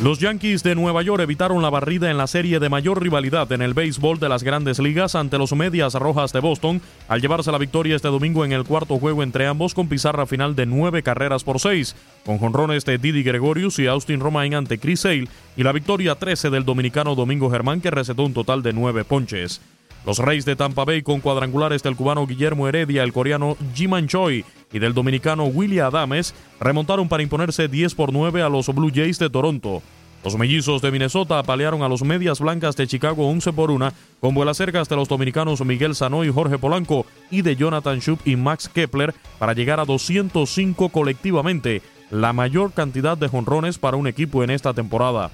Los Yankees de Nueva York evitaron la barrida en la serie de mayor rivalidad en el béisbol de las grandes ligas ante los Medias Rojas de Boston al llevarse la victoria este domingo en el cuarto juego entre ambos con pizarra final de nueve carreras por seis, con jonrones de Didi Gregorius y Austin Romain ante Chris Sale y la victoria 13 del dominicano Domingo Germán que recetó un total de nueve ponches. Los Reyes de Tampa Bay con cuadrangulares del cubano Guillermo Heredia, el coreano Jiman Choi y del dominicano William Adames remontaron para imponerse 10 por 9 a los Blue Jays de Toronto. Los mellizos de Minnesota apalearon a los Medias Blancas de Chicago 11 por 1 con vuelas cercas de los dominicanos Miguel Sanó y Jorge Polanco y de Jonathan Schub y Max Kepler para llegar a 205 colectivamente, la mayor cantidad de jonrones para un equipo en esta temporada.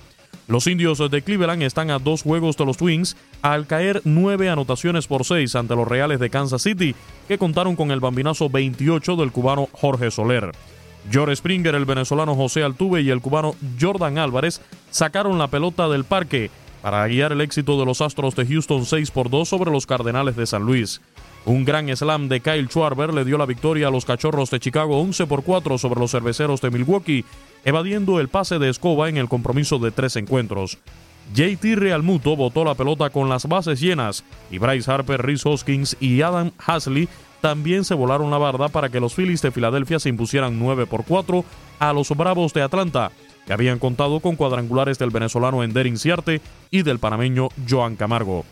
Los indios de Cleveland están a dos juegos de los Twins al caer nueve anotaciones por seis ante los Reales de Kansas City, que contaron con el bambinazo 28 del cubano Jorge Soler. George Springer, el venezolano José Altuve y el cubano Jordan Álvarez sacaron la pelota del parque para guiar el éxito de los Astros de Houston 6 por 2 sobre los Cardenales de San Luis. Un gran slam de Kyle Schwarber le dio la victoria a los Cachorros de Chicago 11 por 4 sobre los Cerveceros de Milwaukee, evadiendo el pase de Escoba en el compromiso de tres encuentros. JT Realmuto botó la pelota con las bases llenas y Bryce Harper, Rhys Hoskins y Adam Hasley también se volaron la barda para que los Phillies de Filadelfia se impusieran 9 por 4 a los Bravos de Atlanta, que habían contado con cuadrangulares del venezolano Ender Inciarte y del panameño Joan Camargo.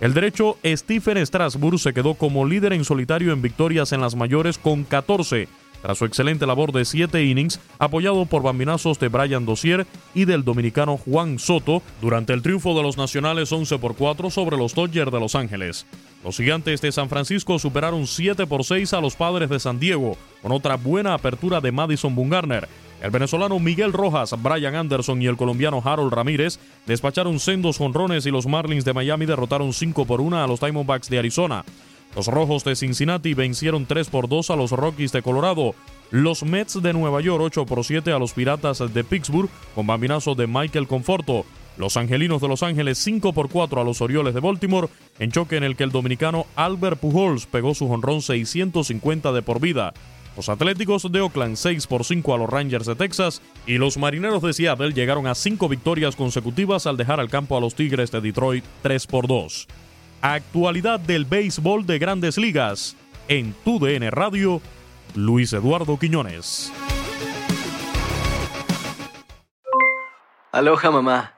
El derecho Stephen Strasburg se quedó como líder en solitario en victorias en las mayores con 14, tras su excelente labor de 7 innings, apoyado por bambinazos de Brian Dozier y del dominicano Juan Soto durante el triunfo de los nacionales 11 por 4 sobre los Dodgers de Los Ángeles. Los gigantes de San Francisco superaron 7 por 6 a los padres de San Diego, con otra buena apertura de Madison Bumgarner. El venezolano Miguel Rojas, Brian Anderson y el colombiano Harold Ramírez despacharon sendos jonrones y los Marlins de Miami derrotaron 5 por 1 a los Diamondbacks de Arizona. Los Rojos de Cincinnati vencieron 3 por 2 a los Rockies de Colorado. Los Mets de Nueva York 8 por 7 a los Piratas de Pittsburgh con bambinazo de Michael Conforto. Los Angelinos de Los Ángeles 5 por 4 a los Orioles de Baltimore en choque en el que el dominicano Albert Pujols pegó su jonrón 650 de por vida. Los Atléticos de Oakland 6 por 5 a los Rangers de Texas y los Marineros de Seattle llegaron a 5 victorias consecutivas al dejar al campo a los Tigres de Detroit 3 por 2. Actualidad del béisbol de grandes ligas. En tu DN Radio, Luis Eduardo Quiñones. Aloha mamá.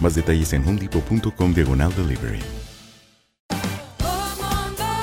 Más detalles en homedepot.com diagonal delivery.